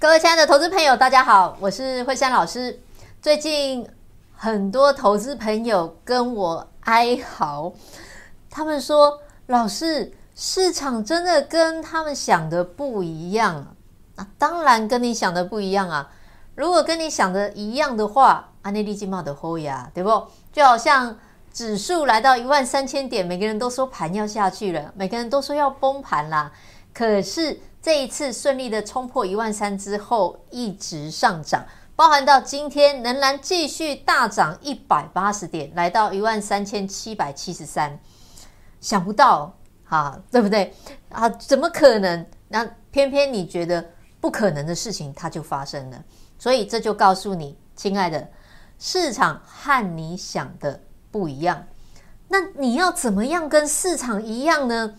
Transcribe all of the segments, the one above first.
各位亲爱的投资朋友，大家好，我是惠珊老师。最近很多投资朋友跟我哀嚎，他们说：“老师，市场真的跟他们想的不一样啊！”，当然跟你想的不一样啊。如果跟你想的一样的话，安内利金茂的后呀，对不？就好像指数来到一万三千点，每个人都说盘要下去了，每个人都说要崩盘啦。可是。这一次顺利的冲破一万三之后，一直上涨，包含到今天仍然继续大涨一百八十点，来到一万三千七百七十三。想不到，啊，对不对？啊，怎么可能？那偏偏你觉得不可能的事情，它就发生了。所以这就告诉你，亲爱的，市场和你想的不一样。那你要怎么样跟市场一样呢？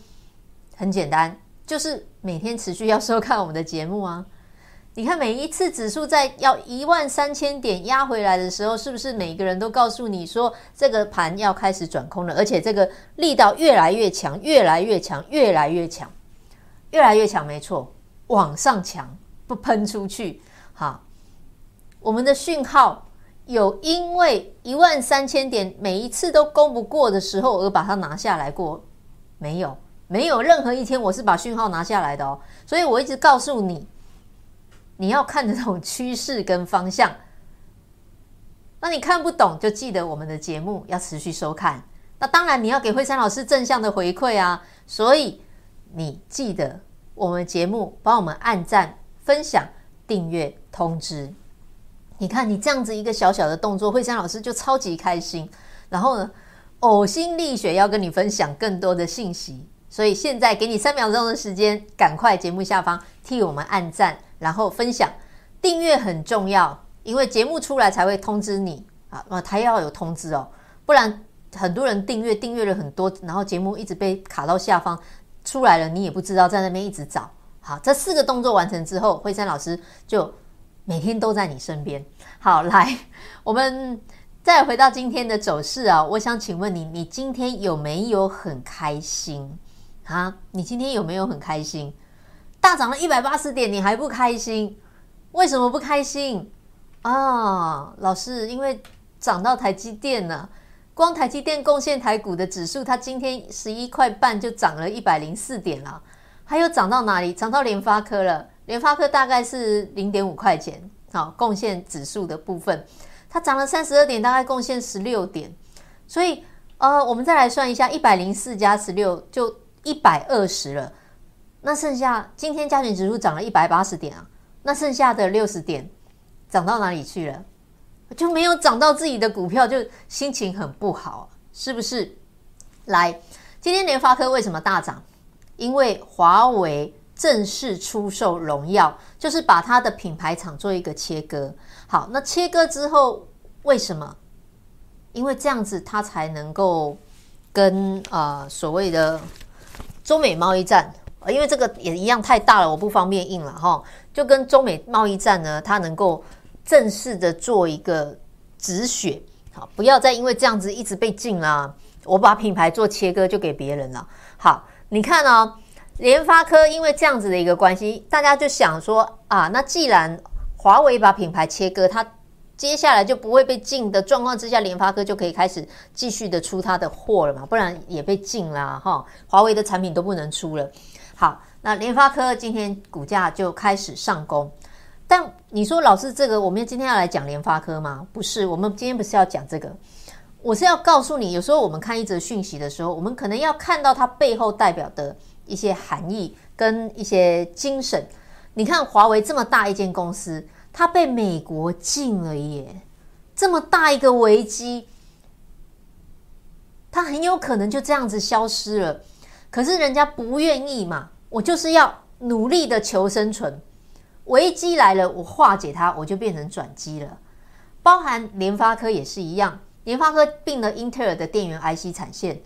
很简单。就是每天持续要收看我们的节目啊！你看每一次指数在要一万三千点压回来的时候，是不是每个人都告诉你说这个盘要开始转空了？而且这个力道越来越强，越来越强，越来越强，越来越强，没错，往上强不喷出去。好，我们的讯号有因为一万三千点每一次都攻不过的时候而把它拿下来过没有？没有任何一天我是把讯号拿下来的哦，所以我一直告诉你，你要看这种趋势跟方向。那你看不懂，就记得我们的节目要持续收看。那当然你要给惠珊老师正向的回馈啊，所以你记得我们节目帮我们按赞、分享、订阅、通知。你看你这样子一个小小的动作，惠珊老师就超级开心。然后呢，呕心沥血要跟你分享更多的信息。所以现在给你三秒钟的时间，赶快节目下方替我们按赞，然后分享、订阅很重要，因为节目出来才会通知你啊，那他要有通知哦，不然很多人订阅订阅了很多，然后节目一直被卡到下方出来了，你也不知道在那边一直找。好，这四个动作完成之后，惠珊老师就每天都在你身边。好，来，我们再回到今天的走势啊，我想请问你，你今天有没有很开心？啊，你今天有没有很开心？大涨了一百八十点，你还不开心？为什么不开心？啊，老师，因为涨到台积电了，光台积电贡献台股的指数，它今天十一块半就涨了一百零四点了。还有涨到哪里？涨到联发科了。联发科大概是零点五块钱，好，贡献指数的部分，它涨了三十二点，大概贡献十六点。所以，呃，我们再来算一下，一百零四加十六就。一百二十了，那剩下今天加权指数涨了一百八十点啊，那剩下的六十点涨到哪里去了？就没有涨到自己的股票，就心情很不好，是不是？来，今天联发科为什么大涨？因为华为正式出售荣耀，就是把它的品牌厂做一个切割。好，那切割之后为什么？因为这样子它才能够跟、呃、所谓的。中美贸易战，呃因为这个也一样太大了，我不方便印了哈。就跟中美贸易战呢，它能够正式的做一个止血，好，不要再因为这样子一直被禁了。我把品牌做切割就给别人了。好，你看哦，联发科因为这样子的一个关系，大家就想说啊，那既然华为把品牌切割，它。接下来就不会被禁的状况之下，联发科就可以开始继续的出它的货了嘛？不然也被禁啦，哈！华为的产品都不能出了。好，那联发科今天股价就开始上攻。但你说老师，这个我们今天要来讲联发科吗？不是，我们今天不是要讲这个，我是要告诉你，有时候我们看一则讯息的时候，我们可能要看到它背后代表的一些含义跟一些精神。你看华为这么大一间公司。他被美国禁了耶，这么大一个危机，他很有可能就这样子消失了。可是人家不愿意嘛，我就是要努力的求生存。危机来了，我化解它，我就变成转机了。包含联发科也是一样，联发科并了英特尔的电源 IC 产线，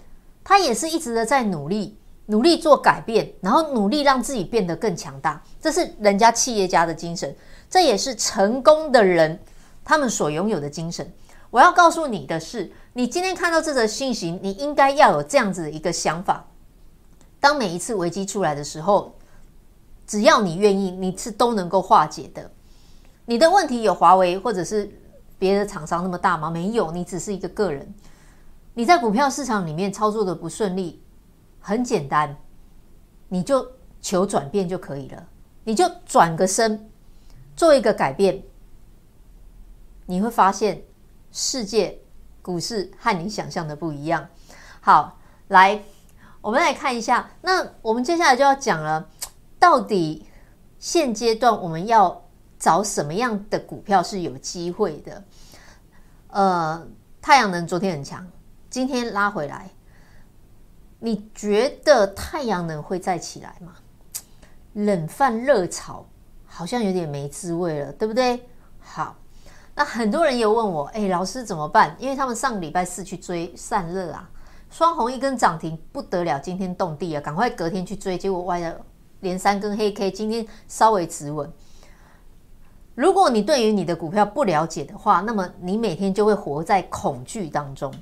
它也是一直的在努力，努力做改变，然后努力让自己变得更强大。这是人家企业家的精神。这也是成功的人他们所拥有的精神。我要告诉你的是，你今天看到这则信息，你应该要有这样子的一个想法：当每一次危机出来的时候，只要你愿意，你是都能够化解的。你的问题有华为或者是别的厂商那么大吗？没有，你只是一个个人。你在股票市场里面操作的不顺利，很简单，你就求转变就可以了。你就转个身，做一个改变，你会发现世界股市和你想象的不一样。好，来，我们来看一下。那我们接下来就要讲了，到底现阶段我们要找什么样的股票是有机会的？呃，太阳能昨天很强，今天拉回来，你觉得太阳能会再起来吗？冷饭热炒好像有点没滋味了，对不对？好，那很多人又问我，哎，老师怎么办？因为他们上礼拜四去追散热啊，双红一根涨停不得了，惊天动地啊，赶快隔天去追，结果歪了连三根黑 K，今天稍微止稳。如果你对于你的股票不了解的话，那么你每天就会活在恐惧当中。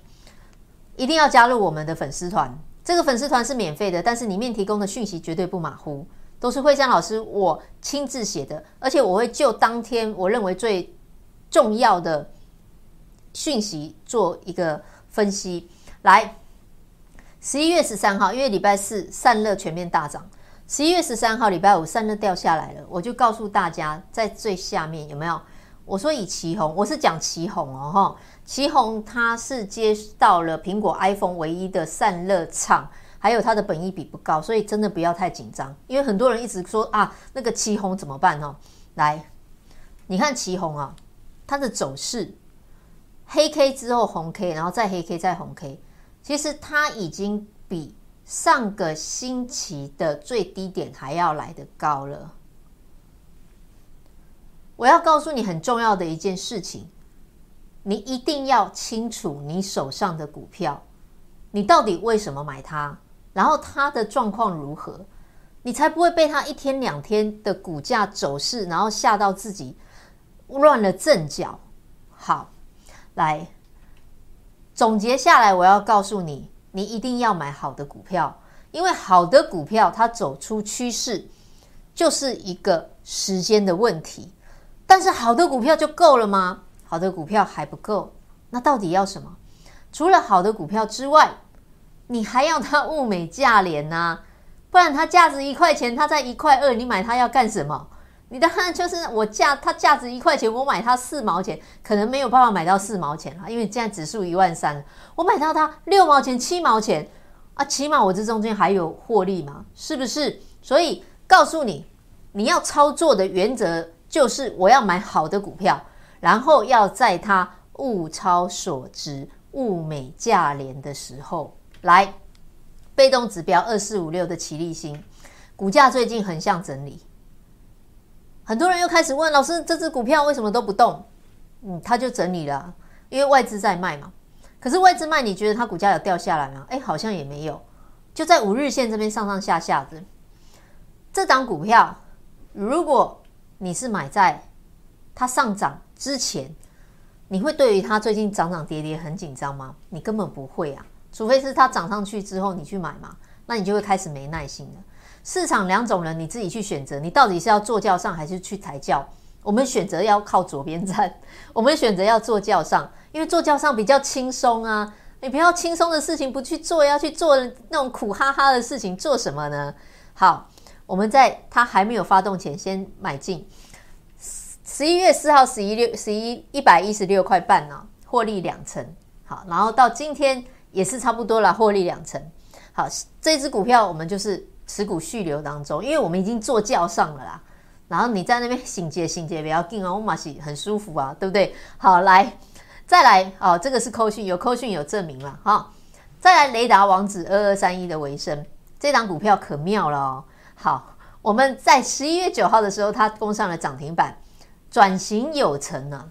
一定要加入我们的粉丝团，这个粉丝团是免费的，但是里面提供的讯息绝对不马虎。都是惠珊老师我亲自写的，而且我会就当天我认为最重要的讯息做一个分析。来，十一月十三号，因为礼拜四散热全面大涨，十一月十三号礼拜五散热掉下来了，我就告诉大家在最下面有没有？我说以奇红，我是讲奇红哦哈，奇红它是接到了苹果 iPhone 唯一的散热厂。还有它的本益比不高，所以真的不要太紧张。因为很多人一直说啊，那个旗红怎么办呢？来，你看旗红啊，它的走势，黑 K 之后红 K，然后再黑 K 再红 K，其实它已经比上个星期的最低点还要来得高了。我要告诉你很重要的一件事情，你一定要清楚你手上的股票，你到底为什么买它？然后它的状况如何，你才不会被它一天两天的股价走势，然后吓到自己乱了阵脚。好，来总结下来，我要告诉你，你一定要买好的股票，因为好的股票它走出趋势就是一个时间的问题。但是好的股票就够了吗？好的股票还不够，那到底要什么？除了好的股票之外，你还要它物美价廉呐、不然它价值一块钱，它在一块二，你买它要干什么？你当然就是我价它价值一块钱，我买它四毛钱，可能没有办法买到四毛钱了，因为现在指数一万三，我买到它六毛钱、七毛钱啊，起码我这中间还有获利嘛，是不是？所以告诉你，你要操作的原则就是我要买好的股票，然后要在它物超所值、物美价廉的时候。来，被动指标二四五六的奇力新，股价最近横向整理，很多人又开始问老师，这只股票为什么都不动？嗯，它就整理了，因为外资在卖嘛。可是外资卖，你觉得它股价有掉下来吗？哎，好像也没有，就在五日线这边上上下下的。这档股票，如果你是买在它上涨之前，你会对于它最近涨涨跌跌很紧张吗？你根本不会啊。除非是它涨上去之后你去买嘛，那你就会开始没耐心了。市场两种人，你自己去选择，你到底是要坐轿上还是去抬轿？我们选择要靠左边站，我们选择要坐轿上，因为坐轿上比较轻松啊。你不要轻松的事情不去做，要去做那种苦哈哈的事情，做什么呢？好，我们在它还没有发动前先买进。十一月四号十一六十一一百一十六块半呢，获利两成。好，然后到今天。也是差不多了，获利两成。好，这支股票我们就是持股续留当中，因为我们已经坐轿上了啦。然后你在那边醒接醒接，不要紧啊，我马是很舒服啊，对不对？好，来再来哦，这个是扣讯，有扣讯有证明了哈、再来雷达王子二二三一的为升，这档股票可妙了哦。好，我们在十一月九号的时候，它攻上了涨停板，转型有成了。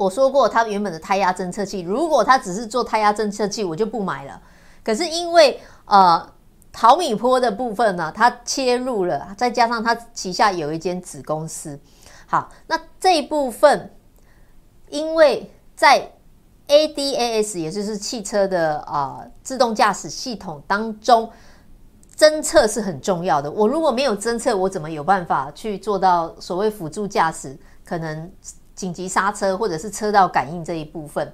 我说过，它原本的胎压侦测器，如果它只是做胎压侦测器，我就不买了。可是因为呃淘米坡的部分呢，它切入了，再加上它旗下有一间子公司，好，那这一部分，因为在 ADAS 也就是汽车的啊、呃、自动驾驶系统当中，侦测是很重要的。我如果没有侦测，我怎么有办法去做到所谓辅助驾驶，可能紧急刹车或者是车道感应这一部分？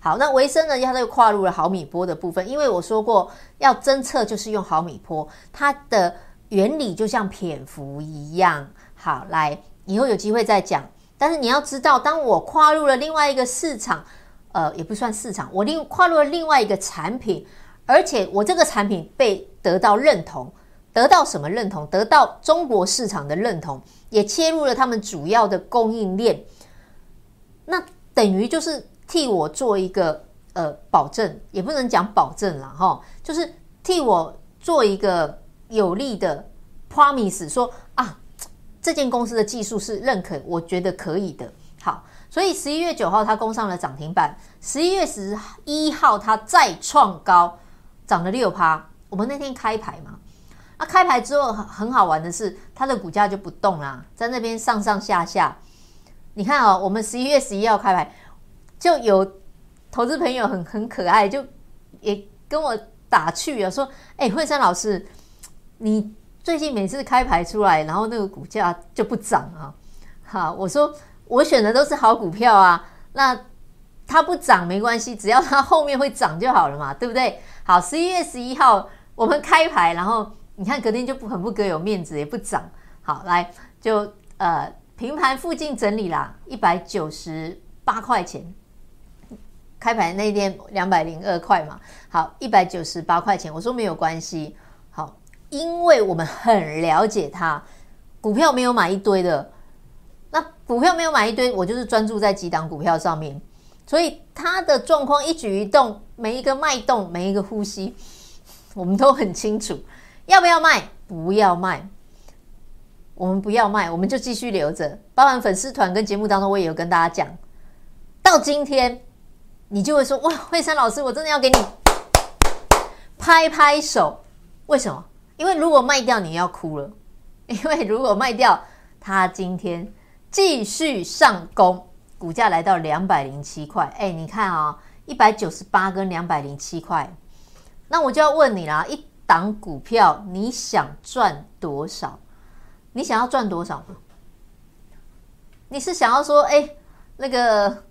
好，那维生呢，它就跨入了毫米波的部分，因为我说过要侦测就是用毫米波，它的原理就像蝙蝠一样。好，来以后有机会再讲。但是你要知道，当我跨入了另外一个市场，呃，也不算市场，我另跨入了另外一个产品，而且我这个产品被得到认同，得到什么认同？得到中国市场的认同，也切入了他们主要的供应链，那等于就是。替我做一个呃保证，也不能讲保证啦，哈，就是替我做一个有力的 promise，说啊，这件公司的技术是认可，我觉得可以的。好，所以十一月九号它攻上了涨停板，十一月十一号它再创高，涨了六趴。我们那天开牌嘛，那、啊、开牌之后很好玩的是，它的股价就不动啦，在那边上上下下。你看、哦，我们十一月十一号开牌。就有投资朋友很很可爱，就也跟我打趣啊，说：“哎、欸，惠珊老师，你最近每次开牌出来，然后那个股价就不涨啊。”好，我说我选的都是好股票啊，那它不涨没关系，只要它后面会涨就好了嘛，对不对？好，十一月十一号我们开牌，然后你看隔天就不很不给有面子，也不涨。好，来就呃平盘附近整理啦，一百九十八块钱。开盘那天两百零二块嘛，好，一百九十八块钱，我说没有关系，好，因为我们很了解它，股票没有买一堆的，那股票没有买一堆，我就是专注在几档股票上面，所以它的状况一举一动，每一个脉动，每一个呼吸，我们都很清楚，要不要卖？不要卖，我们不要卖，我们就继续留着，包含粉丝团跟节目当中，我也有跟大家讲，到今天。你就会说哇，惠珊老师，我真的要给你拍拍手。为什么？因为如果卖掉，你要哭了。因为如果卖掉，它今天继续上攻，股价来到两百零七块。哎，你看啊，一百九十八跟两百零七块，那我就要问你啦，一档股票你想赚多少？你想要赚多少呢？你是想要说，哎，那个？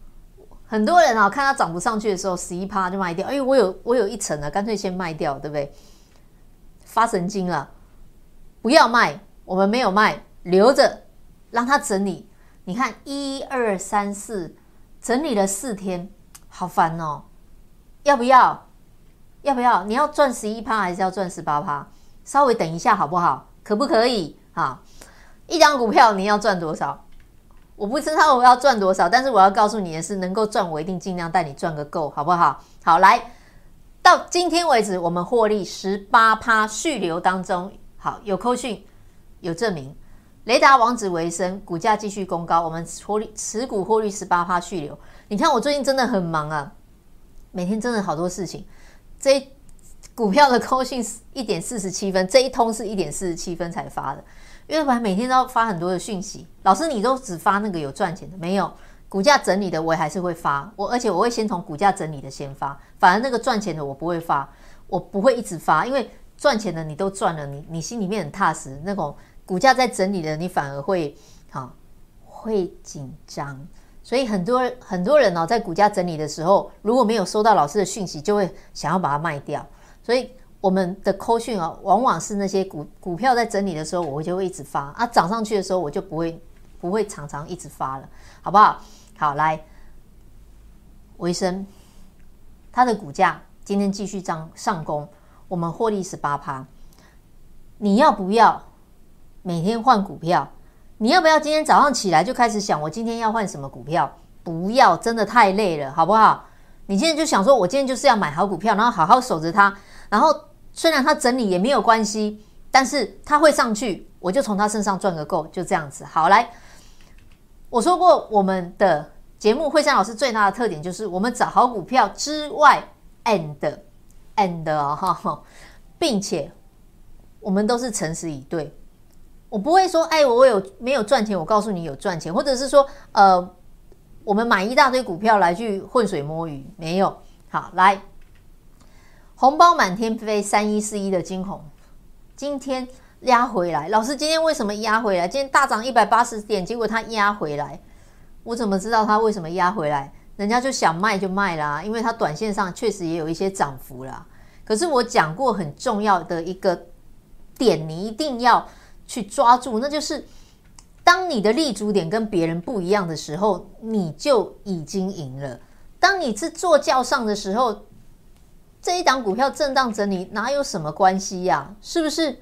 很多人啊，看它涨不上去的时候，十一趴就卖掉。哎，我有我有一层了，干脆先卖掉，对不对？发神经了，不要卖，我们没有卖，留着让它整理。你看，一二三四，整理了四天，好烦哦。要不要？要不要？你要赚十一趴，还是要赚十八趴？稍微等一下好不好？可不可以？啊，一张股票你要赚多少？我不知道我要赚多少，但是我要告诉你的是，能够赚我一定尽量带你赚个够，好不好？好，来到今天为止，我们获利十八趴续留当中，好，有扣讯有证明，雷达网址为生，股价继续攻高，我们获利持股获利十八趴续留。你看我最近真的很忙啊，每天真的好多事情。这股票的扣讯一点四十七分，这一通是一点四十七分才发的。因为我每天都要发很多的讯息，老师你都只发那个有赚钱的，没有股价整理的，我也还是会发。我而且我会先从股价整理的先发，反而那个赚钱的我不会发，我不会一直发，因为赚钱的你都赚了，你你心里面很踏实。那种股价在整理的，你反而会啊会紧张。所以很多很多人哦，在股价整理的时候，如果没有收到老师的讯息，就会想要把它卖掉。所以。我们的扣讯啊，往往是那些股股票在整理的时候，我就会一直发啊；涨上去的时候，我就不会不会常常一直发了，好不好？好，来，维生，它的股价今天继续涨上攻，我们获利十八趴。你要不要每天换股票？你要不要今天早上起来就开始想我今天要换什么股票？不要，真的太累了，好不好？你现在就想说，我今天就是要买好股票，然后好好守着它，然后。虽然它整理也没有关系，但是它会上去，我就从它身上赚个够，就这样子。好，来，我说过我们的节目，惠山老师最大的特点就是我们找好股票之外，and and 哈，并且我们都是诚实以对，我不会说，哎，我有没有赚钱？我告诉你有赚钱，或者是说，呃，我们买一大堆股票来去浑水摸鱼，没有。好，来。红包满天飞，三一四一的晶宏，今天压回来，老师今天为什么压回来？今天大涨一百八十点，结果它压回来，我怎么知道它为什么压回来？人家就想卖就卖啦，因为它短线上确实也有一些涨幅啦。可是我讲过很重要的一个点，你一定要去抓住，那就是当你的立足点跟别人不一样的时候，你就已经赢了。当你是坐轿上的时候，这一档股票震荡整理哪有什么关系呀？是不是？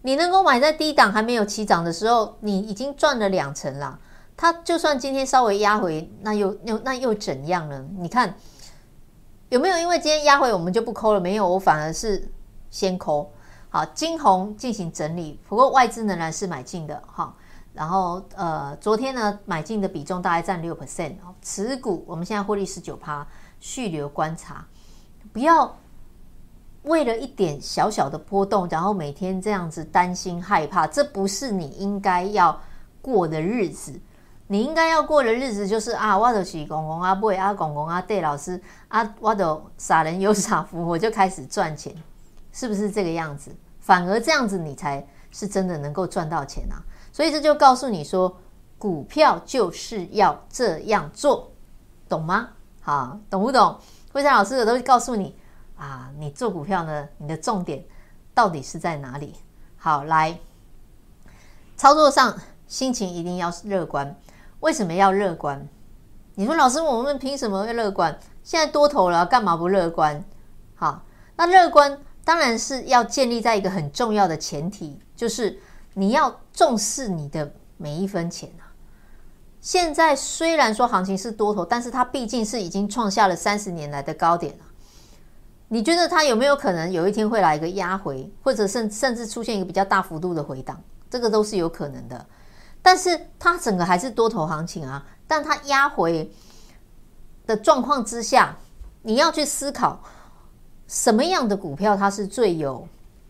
你能够买在低档还没有起涨的时候，你已经赚了两成啦。它就算今天稍微压回，那又又那又怎样呢？你看。有没有因为今天压回我们就不抠了？没有，我反而是先抠。好，金红进行整理，不过外资仍然是买进的哈。然后呃，昨天呢买进的比重大概占六 percent。持股我们现在获利十九趴，续留观察，不要为了一点小小的波动，然后每天这样子担心害怕，这不是你应该要过的日子。你应该要过的日子就是啊，我就是公公啊，不会啊，公公啊，对老师啊，我的傻人有傻福，我就开始赚钱，是不是这个样子？反而这样子，你才是真的能够赚到钱啊！所以这就告诉你说，股票就是要这样做，懂吗？好，懂不懂？惠山老师我都告诉你啊，你做股票呢，你的重点到底是在哪里？好，来，操作上心情一定要乐观。为什么要乐观？你说老师，我们凭什么要乐观？现在多头了，干嘛不乐观？好，那乐观当然是要建立在一个很重要的前提，就是你要重视你的每一分钱啊。现在虽然说行情是多头，但是它毕竟是已经创下了三十年来的高点了。你觉得它有没有可能有一天会来一个压回，或者甚甚至出现一个比较大幅度的回档？这个都是有可能的。但是它整个还是多头行情啊，但它压回的状况之下，你要去思考什么样的股票它是最有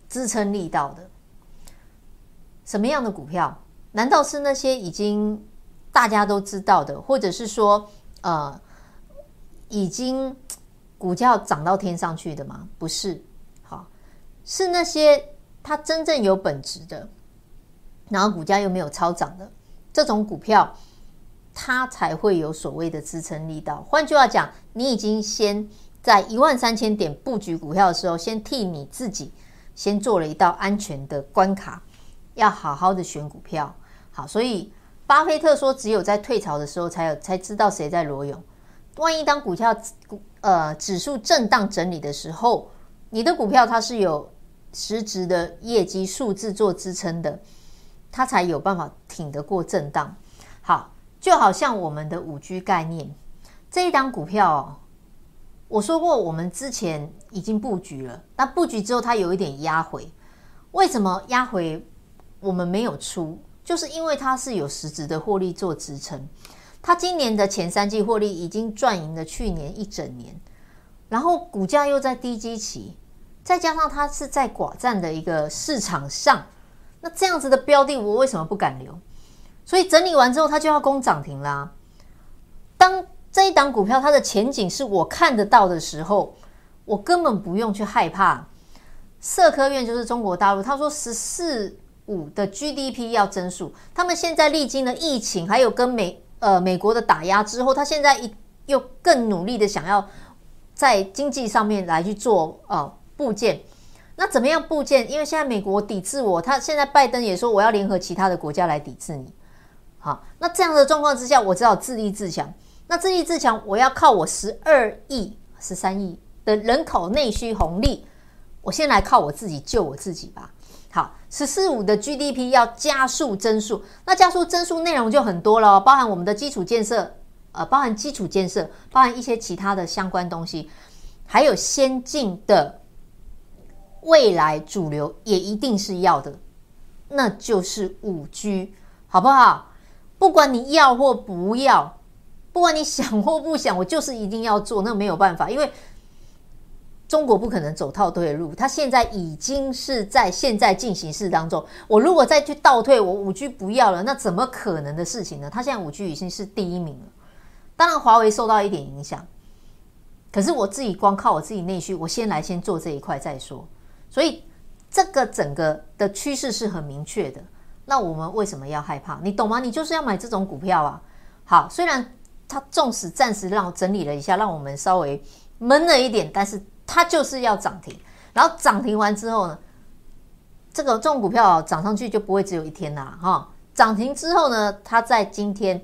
支撑力道的？什么样的股票？难道是那些已经大家都知道的，或者是说呃已经股价涨到天上去的吗？不是，好，是那些它真正有本质的。然后股价又没有超涨的这种股票，它才会有所谓的支撑力道。换句话讲，你已经先在一万三千点布局股票的时候，先替你自己先做了一道安全的关卡，要好好的选股票。好，所以巴菲特说，只有在退潮的时候，才有才知道谁在裸泳。万一当股票呃指数震荡整理的时候，你的股票它是有实质的业绩数字做支撑的。它才有办法挺得过震荡。好，就好像我们的五 G 概念这一档股票哦，我说过我们之前已经布局了，那布局之后它有一点压回，为什么压回我们没有出？就是因为它是有实质的获利做支撑。它今年的前三季获利已经赚赢了去年一整年，然后股价又在低基期，再加上它是在寡占的一个市场上。那这样子的标的，我为什么不敢留？所以整理完之后，它就要攻涨停啦。当这一档股票它的前景是我看得到的时候，我根本不用去害怕。社科院就是中国大陆，他说“十四五”的 GDP 要增速，他们现在历经了疫情，还有跟美呃美国的打压之后，他现在一又更努力的想要在经济上面来去做呃部件。那怎么样部件？因为现在美国抵制我，他现在拜登也说我要联合其他的国家来抵制你。好，那这样的状况之下，我只好自立自强。那自立自强，我要靠我十二亿、十三亿的人口内需红利，我先来靠我自己救我自己吧。好，十四五的 GDP 要加速增速，那加速增速内容就很多了，包含我们的基础建设，呃，包含基础建设，包含一些其他的相关东西，还有先进的。未来主流也一定是要的，那就是五 G，好不好？不管你要或不要，不管你想或不想，我就是一定要做。那没有办法，因为中国不可能走倒退的路，它现在已经是在现在进行式当中。我如果再去倒退，我五 G 不要了，那怎么可能的事情呢？它现在五 G 已经是第一名了。当然，华为受到一点影响，可是我自己光靠我自己内需，我先来先做这一块再说。所以这个整个的趋势是很明确的。那我们为什么要害怕？你懂吗？你就是要买这种股票啊。好，虽然它纵使暂时让我整理了一下，让我们稍微闷了一点，但是它就是要涨停。然后涨停完之后呢，这个这种股票涨上去就不会只有一天啦，哈。涨停之后呢，它在今天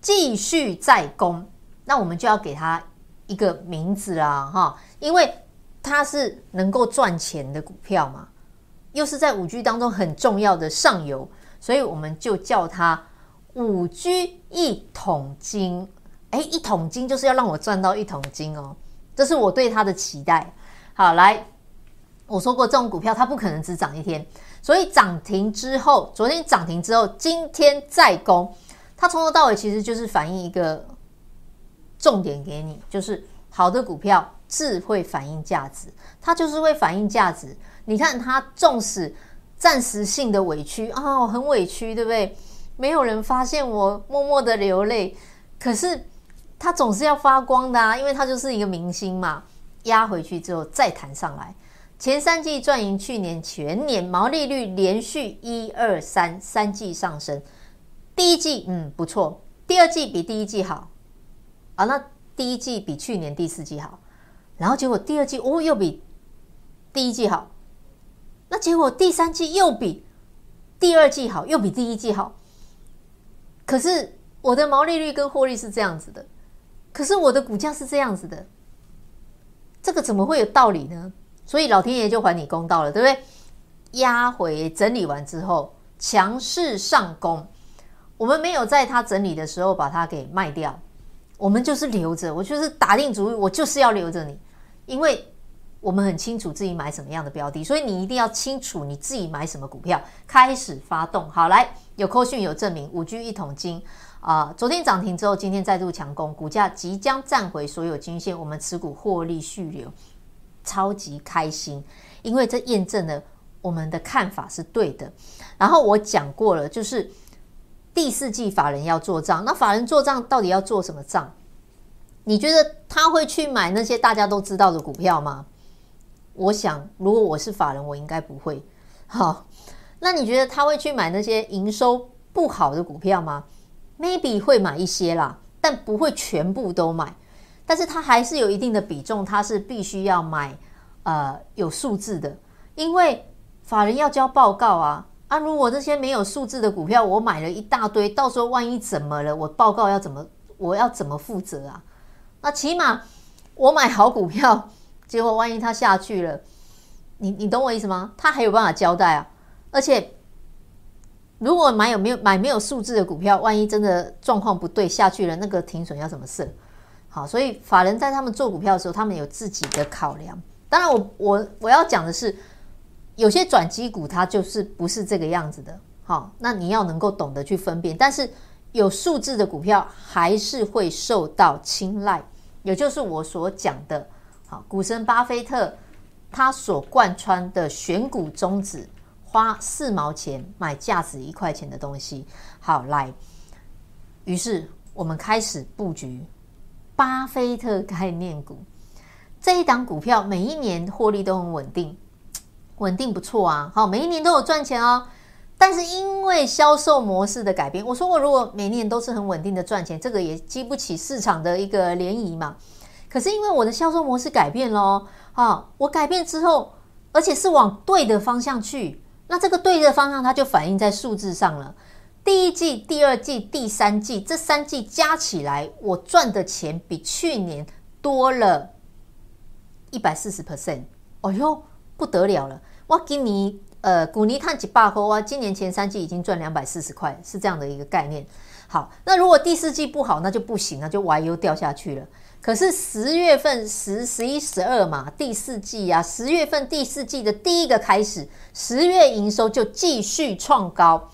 继续再攻，那我们就要给它一个名字啦，哈，因为它是能够赚钱的股票嘛，又是在五 G 当中很重要的上游，所以我们就叫它五 G 一桶金。哎，一桶金就是要让我赚到一桶金哦，这是我对它的期待。好，来，我说过这种股票它不可能只涨一天。所以涨停之后，昨天涨停之后，今天再攻，它从头到尾其实就是反映一个重点给你，就是好的股票自会反映价值，它就是会反映价值。你看它纵使暂时性的委屈啊，很委屈，对不对？没有人发现我默默的流泪，可是他总是要发光的啊，因为他就是一个明星嘛，压回去之后再弹上来。前三季赚赢去年全年，毛利率连续一二三三季上升。第一季嗯不错，第二季比第一季好啊。那第一季比去年第四季好，然后结果第二季哦又比第一季好，那结果第三季又比第二季好，又比第一季好。可是我的毛利率跟获利是这样子的，可是我的股价是这样子的，这个怎么会有道理呢？所以老天爷就还你公道了，对不对？压回整理完之后，强势上攻，我们没有在它整理的时候把它给卖掉，我们就是留着。我就是打定主意，我就是要留着你，因为我们很清楚自己买什么样的标的，所以你一定要清楚你自己买什么股票，开始发动。好，来有扣讯有证明，五 G 一桶金啊、昨天涨停之后，今天再度强攻，股价即将站回所有均线，我们持股获利续流。超级开心，因为这验证了我们的看法是对的。然后我讲过了，就是第四季法人要做账，那法人做账到底要做什么账？你觉得他会去买那些大家都知道的股票吗？我想，如果我是法人，我应该不会。好，那你觉得他会去买那些营收不好的股票吗？Maybe 会买一些啦，但不会全部都买。但是他还是有一定的比重，他是必须要买，呃，有数字的，因为法人要交报告啊啊！如果这些没有数字的股票，我买了一大堆，到时候万一怎么了，我报告要怎么，我要怎么负责啊？那起码我买好股票，结果万一它下去了，你你懂我意思吗？他还有办法交代啊！而且如果买有没有买没有数字的股票，万一真的状况不对下去了，那个停损要怎么设？好，所以法人在他们做股票的时候，他们有自己的考量。当然我，我我我要讲的是，有些转机股它就是不是这个样子的。好，那你要能够懂得去分辨。但是有数字的股票还是会受到青睐，也就是我所讲的，好，股神巴菲特他所贯穿的选股宗旨，花四毛钱买价值一块钱的东西。好，来，于是我们开始布局。巴菲特概念股这一档股票，每一年获利都很稳定，稳定不错啊。好，每一年都有赚钱哦。但是因为销售模式的改变，我说过，如果每年都是很稳定的赚钱，这个也激不起市场的一个涟漪嘛。可是因为我的销售模式改变了，啊，我改变之后，而且是往对的方向去，那这个对的方向，它就反映在数字上了。第一季、第二季、第三季，这三季加起来，我赚的钱比去年多了一百四十 percent。哦哟，不得了了！我今年呃，股尼碳几百块哇，今年前三季已经赚两百四十块，是这样的一个概念。好，那如果第四季不好，那就不行，那就 YU 掉下去了。可是十月份十、十一、十二嘛，第四季啊，十月份第四季的第一个开始，十月营收就继续创高。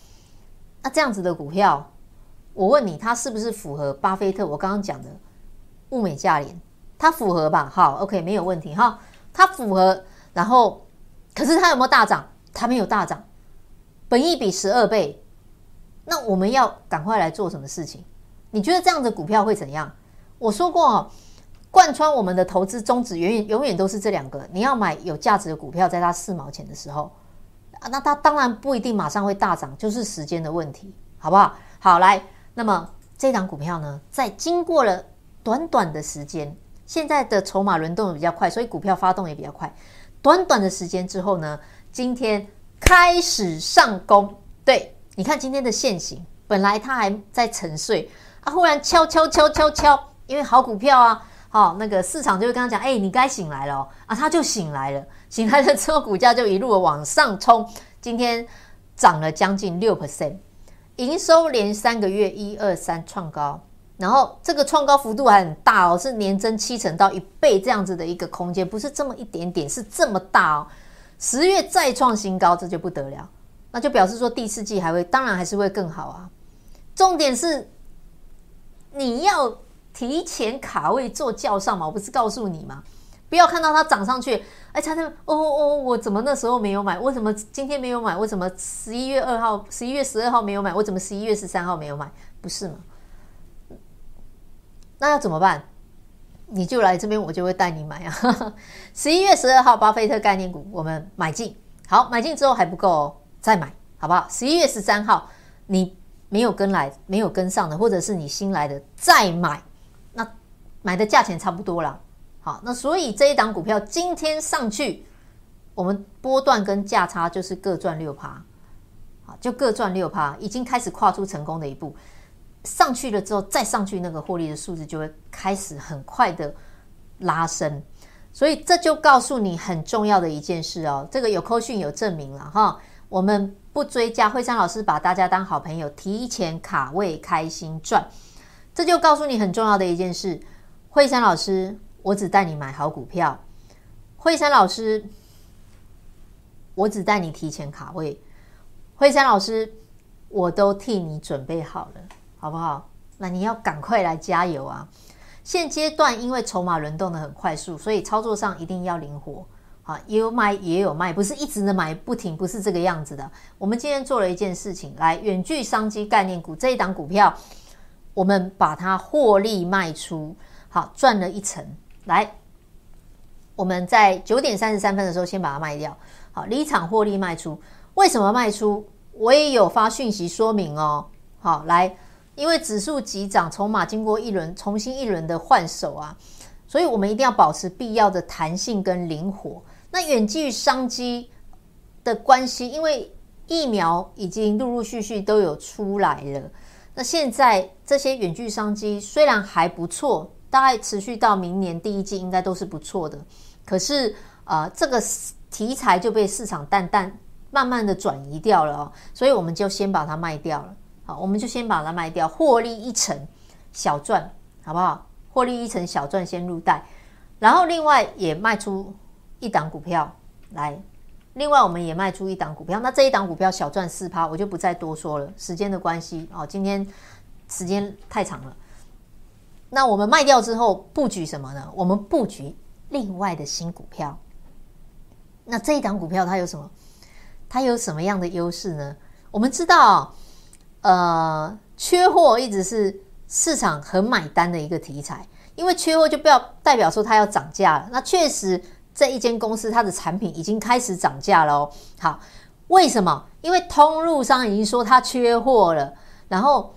那这样子的股票，我问你，它是不是符合巴菲特我刚刚讲的物美价廉？它符合吧？好，OK，没有问题哈。它符合，然后可是它有没有大涨？它没有大涨，本益比十二倍。那我们要赶快来做什么事情？你觉得这样的股票会怎样？我说过哦，贯穿我们的投资宗旨，永远永远都是这两个。你要买有价值的股票，在它四毛钱的时候，啊，那它当然不一定马上会大涨，就是时间的问题，好不好？好，来，那么这档股票呢，在经过了短短的时间，现在的筹码轮动的比较快，所以股票发动也比较快。短短的时间之后呢，今天开始上攻。对，你看今天的线形，本来它还在沉睡啊，忽然敲敲敲敲敲，因为好股票啊。哦，那个市场就会跟他讲，哎、你该醒来了、哦、啊！他就醒来了，醒来了之后，股价就一路的往上冲，今天涨了将近六 percent，营收连三个月一二三创高，然后这个创高幅度还很大哦，是年增七成到一倍这样子的一个空间，不是这么一点点，是这么大哦。十月再创新高，这就不得了，那就表示说第四季还会，当然还是会更好啊。重点是你要。提前卡位做轿上嘛，我不是告诉你吗？不要看到它涨上去，哎，才那哦哦哦，我怎么那时候没有买？我怎么今天没有买？我怎么十一月二号、十一月十二号没有买？我怎么十一月十三号没有买？不是吗？那要怎么办？你就来这边，我就会带你买啊！十一月十二号，巴菲特概念股，我们买进。好，买进之后还不够哦，再买，好不好？十一月十三号，你没有跟来、没有跟上的，或者是你新来的，再买。买的价钱差不多了，好，那所以这一档股票今天上去，我们波段跟价差就是各赚六趴，好，就各赚六趴，已经开始跨出成功的一步。上去了之后，再上去那个获利的数字就会开始很快的拉升，所以这就告诉你很重要的一件事哦，这个有扣讯有证明了哈，我们不追加，惠山老师把大家当好朋友，提前卡位开心赚，这就告诉你很重要的一件事。惠珊老师，我只带你买好股票。惠珊老师，我只带你提前卡位。惠珊老师，我都替你准备好了，好不好？那你要赶快来加油啊！现阶段因为筹码轮动得很快速，所以操作上一定要灵活啊！也有买也有卖，不是一直的买不停，不是这个样子的。我们今天做了一件事情，来远距商机概念股这一档股票，我们把它获利卖出。好，赚了一成。来，我们在九点三十三分的时候先把它卖掉。好，离场获利卖出。为什么卖出？我也有发讯息说明哦。好，来，因为指数急涨，筹码经过一轮重新一轮的换手啊，所以我们一定要保持必要的弹性跟灵活。那远距商机的关系，因为疫苗已经陆陆续续都有出来了。那现在这些远距商机虽然还不错。大概持续到明年第一季应该都是不错的，可是呃，这个题材就被市场淡淡慢慢的转移掉了哦，所以我们就先把它卖掉了。好，我们就先把它卖掉，获利一成小赚，好不好？获利一成小赚先入袋，然后另外也卖出一档股票来，另外我们也卖出一档股票，那这一档股票小赚四趴，我就不再多说了，时间的关系哦，今天时间太长了。那我们卖掉之后布局什么呢？我们布局另外的新股票。那这一档股票它有什么？它有什么样的优势呢？我们知道，呃，缺货一直是市场很买单的一个题材，因为缺货就不要代表说它要涨价了。那确实这一间公司它的产品已经开始涨价了哦。好，为什么？因为通路商已经说它缺货了，然后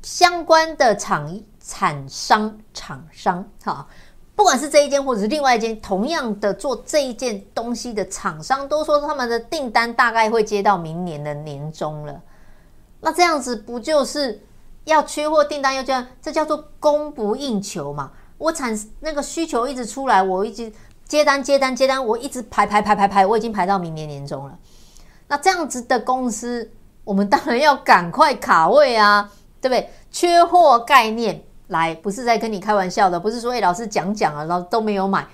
相关的厂。产商、厂商，哈，不管是这一间或者是另外一间，同样的做这一件东西的厂商，都说他们的订单大概会接到明年的年终了。那这样子不就是要缺货订单又这样？这叫做供不应求嘛？我产那个需求一直出来，我一直接单、接单、接单，我一直排排排排排，我已经排到明年年终了。那这样子的公司，我们当然要赶快卡位啊，对不对？缺货概念。来，不是在跟你开玩笑的，不是说诶老师讲讲啊，然后都没有买。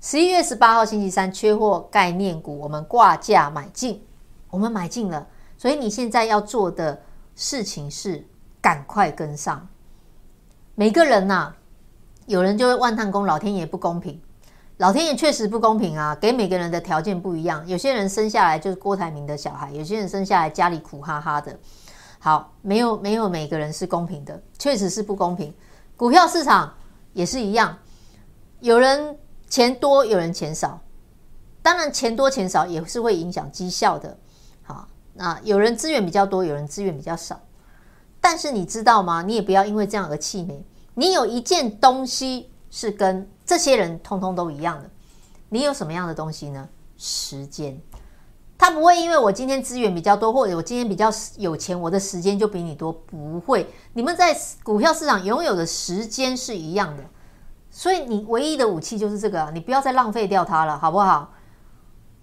十一月十八号星期三，缺货概念股，我们挂价买进，我们买进了。所以你现在要做的事情是赶快跟上。每个人呐、有人就会万叹公老天爷不公平，老天爷确实不公平啊，给每个人的条件不一样。有些人生下来就是郭台铭的小孩，有些人生下来家里苦哈哈的。好，没有没有每个人是公平的，确实是不公平。股票市场也是一样，有人钱多，有人钱少。当然钱多钱少也是会影响绩效的。好，那有人资源比较多，有人资源比较少，但是你知道吗？你也不要因为这样而气馁。你有一件东西是跟这些人通通都一样的，你有什么样的东西呢？时间。他不会因为我今天资源比较多，或者我今天比较有钱，我的时间就比你多。不会，你们在股票市场拥有的时间是一样的，所以你唯一的武器就是这个，你不要再浪费掉它了，好不好？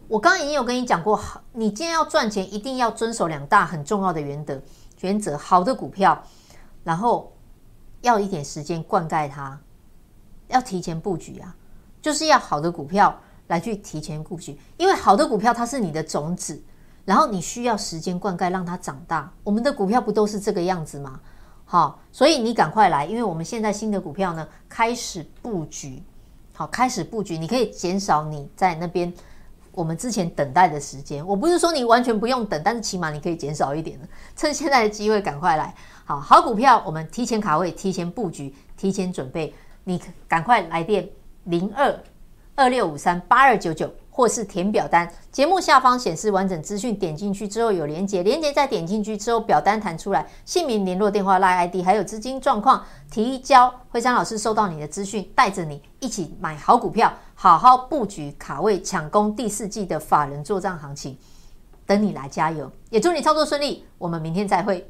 我刚刚已经有跟你讲过，好，你今天要赚钱，一定要遵守两大很重要的原则。原则，好的股票，然后要一点时间灌溉它，要提前布局啊，就是要好的股票。来去提前布局，因为好的股票它是你的种子，然后你需要时间灌溉让它长大。我们的股票不都是这个样子吗？好，所以你赶快来，因为我们现在新的股票呢开始布局，好，开始布局，你可以减少你在那边我们之前等待的时间。我不是说你完全不用等，但是起码你可以减少一点，趁现在的机会赶快来。好，好股票我们提前卡位，提前布局，提前准备，你赶快来电零二。二六五三八二九九，或是填表单，节目下方显示完整资讯，点进去之后有连结，连结再点进去之后，表单弹出来，姓名、联络电话、赖 ID，还有资金状况，提交。惠山老师收到你的资讯，带着你一起买好股票，好好布局卡位，抢攻第四季的法人作帐行情，等你来加油，也祝你操作顺利。我们明天再会。